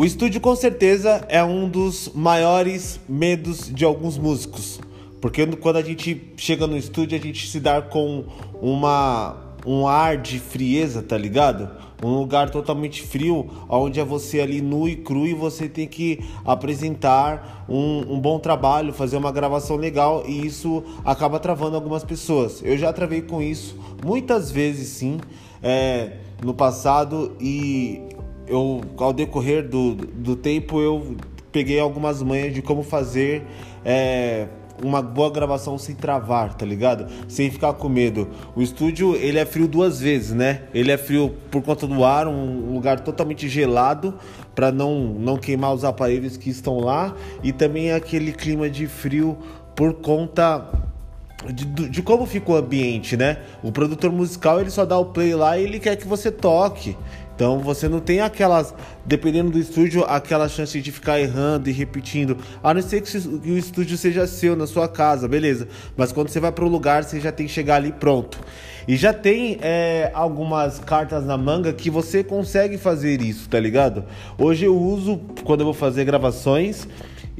O estúdio com certeza é um dos maiores medos de alguns músicos. Porque quando a gente chega no estúdio, a gente se dá com uma, um ar de frieza, tá ligado? Um lugar totalmente frio, onde é você ali nu e cru e você tem que apresentar um, um bom trabalho, fazer uma gravação legal e isso acaba travando algumas pessoas. Eu já travei com isso muitas vezes, sim, é, no passado e eu, ao decorrer do, do tempo, eu peguei algumas manhas de como fazer. É, uma boa gravação sem travar, tá ligado? Sem ficar com medo. O estúdio, ele é frio duas vezes, né? Ele é frio por conta do ar, um lugar totalmente gelado para não não queimar os aparelhos que estão lá e também aquele clima de frio por conta de, de, como fica o ambiente, né? O produtor musical ele só dá o play lá e ele quer que você toque. Então você não tem aquelas, dependendo do estúdio, aquela chance de ficar errando e repetindo. A não ser que o estúdio seja seu, na sua casa, beleza. Mas quando você vai para o lugar, você já tem que chegar ali pronto. E já tem é, algumas cartas na manga que você consegue fazer isso, tá ligado? Hoje eu uso quando eu vou fazer gravações.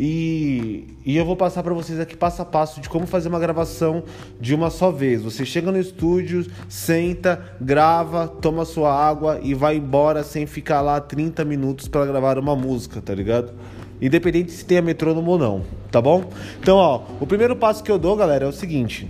E, e eu vou passar para vocês aqui passo a passo de como fazer uma gravação de uma só vez. Você chega no estúdio, senta, grava, toma sua água e vai embora sem ficar lá 30 minutos para gravar uma música, tá ligado? Independente se tenha metrônomo ou não, tá bom? Então, ó, o primeiro passo que eu dou, galera, é o seguinte.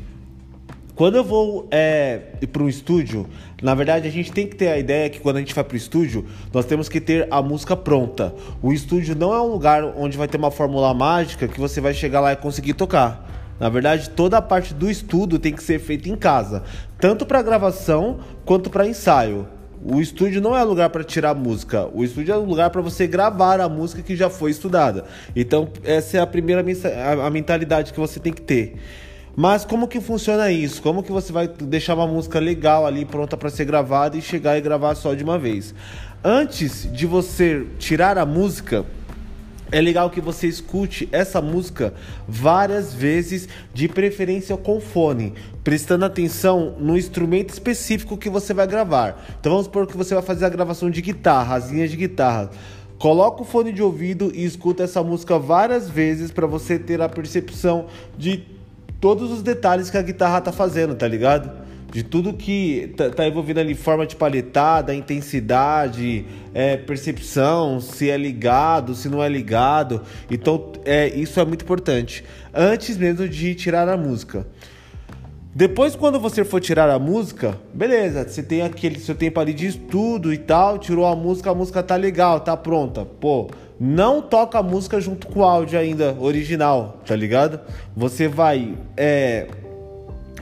Quando eu vou é, para um estúdio, na verdade a gente tem que ter a ideia que quando a gente vai para o estúdio, nós temos que ter a música pronta. O estúdio não é um lugar onde vai ter uma fórmula mágica que você vai chegar lá e conseguir tocar. Na verdade, toda a parte do estudo tem que ser feita em casa, tanto para gravação quanto para ensaio. O estúdio não é lugar para tirar música. O estúdio é lugar para você gravar a música que já foi estudada. Então, essa é a primeira a mentalidade que você tem que ter. Mas como que funciona isso? Como que você vai deixar uma música legal ali pronta para ser gravada e chegar e gravar só de uma vez? Antes de você tirar a música, é legal que você escute essa música várias vezes, de preferência com fone, prestando atenção no instrumento específico que você vai gravar. Então vamos supor que você vai fazer a gravação de guitarra, as linhas de guitarra. Coloca o fone de ouvido e escuta essa música várias vezes para você ter a percepção de todos os detalhes que a guitarra tá fazendo, tá ligado? De tudo que tá, tá envolvido ali, forma de paletada, intensidade, é, percepção, se é ligado, se não é ligado. Então, é, isso é muito importante. Antes mesmo de tirar a música. Depois, quando você for tirar a música, beleza, você tem aquele seu tempo ali de estudo e tal, tirou a música, a música tá legal, tá pronta. Pô, não toca a música junto com o áudio ainda original, tá ligado? Você vai é,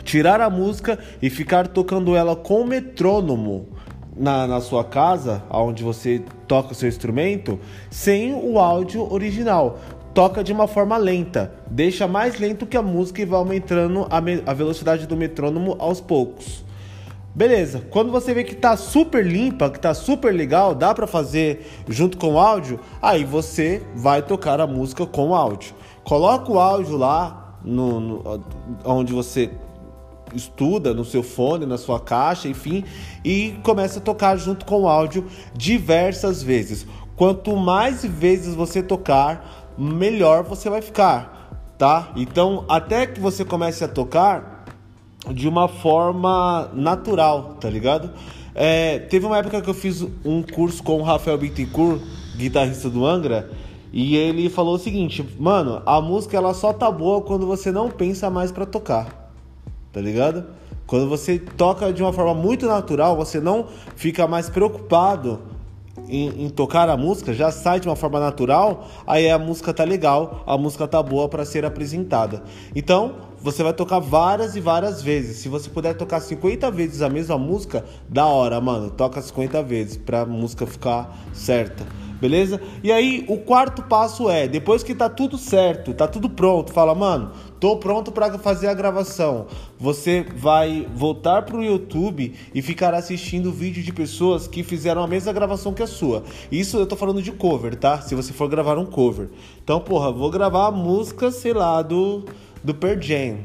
tirar a música e ficar tocando ela com metrônomo na, na sua casa, onde você toca o seu instrumento, sem o áudio original. Toca de uma forma lenta, deixa mais lento que a música e vai aumentando a, a velocidade do metrônomo aos poucos. Beleza, quando você vê que tá super limpa, que tá super legal, dá para fazer junto com o áudio, aí você vai tocar a música com o áudio. Coloca o áudio lá no, no onde você estuda, no seu fone, na sua caixa, enfim, e começa a tocar junto com o áudio diversas vezes. Quanto mais vezes você tocar, melhor você vai ficar, tá? Então, até que você comece a tocar, de uma forma natural, tá ligado? É, teve uma época que eu fiz um curso com o Rafael Bittencourt, guitarrista do Angra, e ele falou o seguinte, mano, a música ela só tá boa quando você não pensa mais para tocar, tá ligado? Quando você toca de uma forma muito natural, você não fica mais preocupado em, em, tocar a música, já sai de uma forma natural, aí a música tá legal, a música tá boa para ser apresentada. Então, você vai tocar várias e várias vezes. Se você puder tocar 50 vezes a mesma música, da hora, mano. Toca 50 vezes pra música ficar certa. Beleza? E aí, o quarto passo é, depois que tá tudo certo, tá tudo pronto, fala, mano, tô pronto para fazer a gravação. Você vai voltar pro YouTube e ficar assistindo vídeo de pessoas que fizeram a mesma gravação que a sua. Isso eu tô falando de cover, tá? Se você for gravar um cover. Então, porra, vou gravar a música, sei lá, do do Per Jam.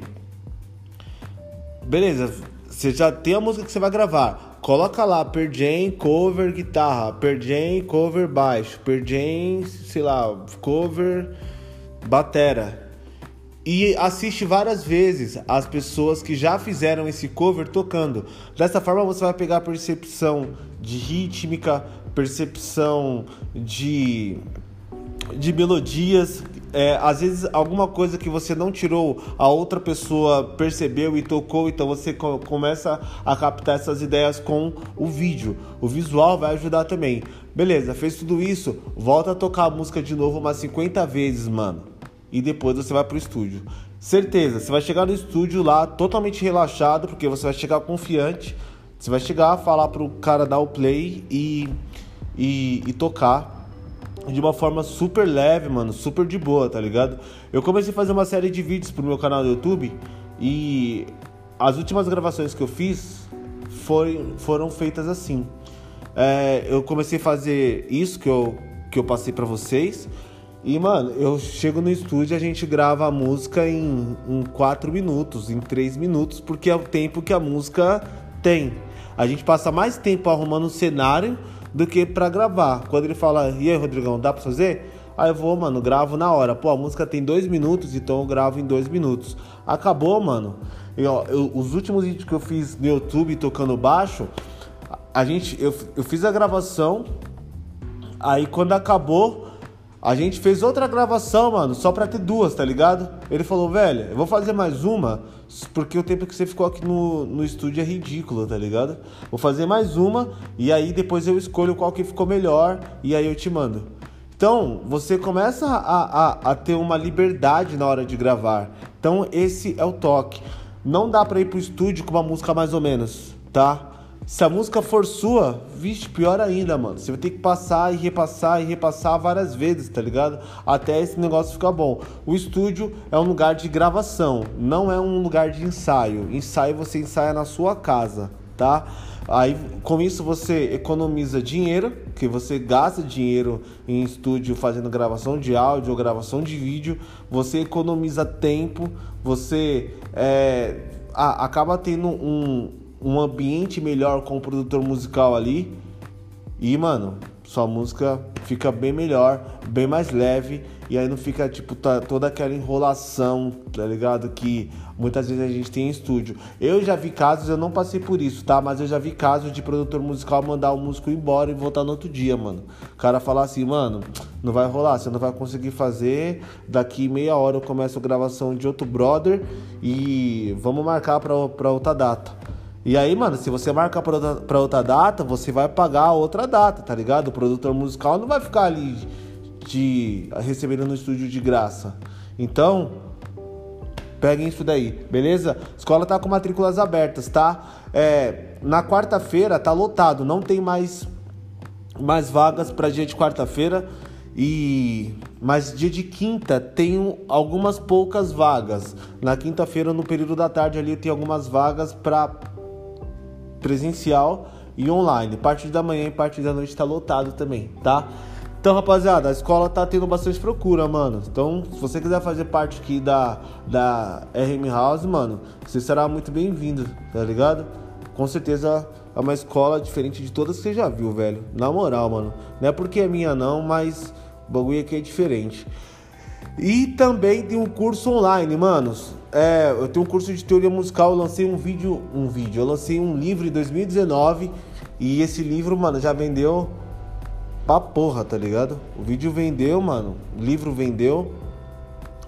Beleza, você já tem a música que você vai gravar. Coloca lá Perjam cover guitarra, Perjam cover baixo, Perjam, sei lá, cover batera. E assiste várias vezes as pessoas que já fizeram esse cover tocando. Dessa forma você vai pegar a percepção de rítmica, percepção de, de melodias, é, às vezes alguma coisa que você não tirou, a outra pessoa percebeu e tocou, então você co começa a captar essas ideias com o vídeo. O visual vai ajudar também. Beleza, fez tudo isso, volta a tocar a música de novo umas 50 vezes, mano. E depois você vai pro estúdio. Certeza, você vai chegar no estúdio lá totalmente relaxado, porque você vai chegar confiante. Você vai chegar, falar pro cara dar o play e, e, e tocar de uma forma super leve, mano, super de boa, tá ligado? Eu comecei a fazer uma série de vídeos pro meu canal do YouTube e as últimas gravações que eu fiz foi, foram feitas assim. É, eu comecei a fazer isso que eu, que eu passei para vocês. E, mano, eu chego no estúdio a gente grava a música em, em 4 minutos, em 3 minutos, porque é o tempo que a música tem. A gente passa mais tempo arrumando o cenário do que para gravar. Quando ele fala, e aí, Rodrigão, dá pra fazer? Aí eu vou, mano, gravo na hora. Pô, a música tem dois minutos, então eu gravo em dois minutos. Acabou, mano. E, ó, eu, os últimos vídeos que eu fiz no YouTube tocando baixo, a gente, eu, eu fiz a gravação. Aí quando acabou, a gente fez outra gravação, mano, só pra ter duas, tá ligado? Ele falou, velho, eu vou fazer mais uma, porque o tempo que você ficou aqui no, no estúdio é ridículo, tá ligado? Vou fazer mais uma e aí depois eu escolho qual que ficou melhor e aí eu te mando. Então, você começa a, a, a ter uma liberdade na hora de gravar. Então, esse é o toque. Não dá pra ir pro estúdio com uma música mais ou menos, tá? Se a música for sua, vixe, pior ainda, mano. Você vai ter que passar e repassar e repassar várias vezes, tá ligado? Até esse negócio ficar bom. O estúdio é um lugar de gravação, não é um lugar de ensaio. Ensaio você ensaia na sua casa, tá? Aí com isso você economiza dinheiro, que você gasta dinheiro em estúdio fazendo gravação de áudio ou gravação de vídeo, você economiza tempo, você é, acaba tendo um, um ambiente melhor com o produtor musical ali. E, mano, sua música fica bem melhor, bem mais leve. E aí não fica, tipo, tá, toda aquela enrolação, tá ligado? Que muitas vezes a gente tem em estúdio. Eu já vi casos, eu não passei por isso, tá? Mas eu já vi casos de produtor musical mandar o músico embora e voltar no outro dia, mano. O cara falar assim, mano, não vai rolar, você não vai conseguir fazer. Daqui meia hora eu começo a gravação de outro brother e vamos marcar pra, pra outra data. E aí, mano, se você marcar pra outra, pra outra data, você vai pagar outra data, tá ligado? O produtor musical não vai ficar ali de recebendo no estúdio de graça. Então, peguem isso daí, beleza? Escola tá com matrículas abertas, tá? É, na quarta-feira tá lotado, não tem mais mais vagas para dia de quarta-feira e mas dia de quinta tem algumas poucas vagas. Na quinta-feira no período da tarde ali tem algumas vagas para presencial e online. Parte da manhã e parte da noite tá lotado também, tá? Então, rapaziada, a escola tá tendo bastante procura, mano. Então, se você quiser fazer parte aqui da, da RM House, mano, você será muito bem-vindo, tá ligado? Com certeza é uma escola diferente de todas que você já viu, velho. Na moral, mano. Não é porque é minha, não, mas o bagulho aqui é diferente. E também tem um curso online, manos. É, eu tenho um curso de teoria musical, eu lancei um vídeo, um vídeo, eu lancei um livro em 2019 e esse livro, mano, já vendeu pra porra, tá ligado? O vídeo vendeu, mano, o livro vendeu.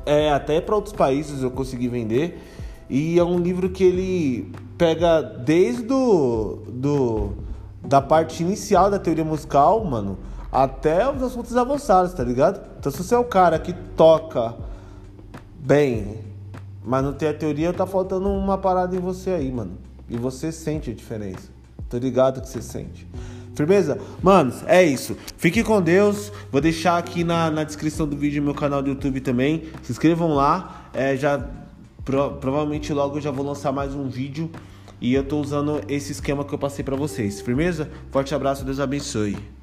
É, até para outros países eu consegui vender. E é um livro que ele pega desde do, do da parte inicial da teoria musical, mano, até os assuntos avançados, tá ligado? Então se você é o cara que toca bem, mas não tem a teoria, tá faltando uma parada em você aí, mano. E você sente a diferença. Tô ligado que você sente. Firmeza? Manos, é isso. Fique com Deus. Vou deixar aqui na, na descrição do vídeo meu canal do YouTube também. Se inscrevam lá. É, já pro, provavelmente logo eu já vou lançar mais um vídeo. E eu tô usando esse esquema que eu passei para vocês. Firmeza? Forte abraço, Deus abençoe.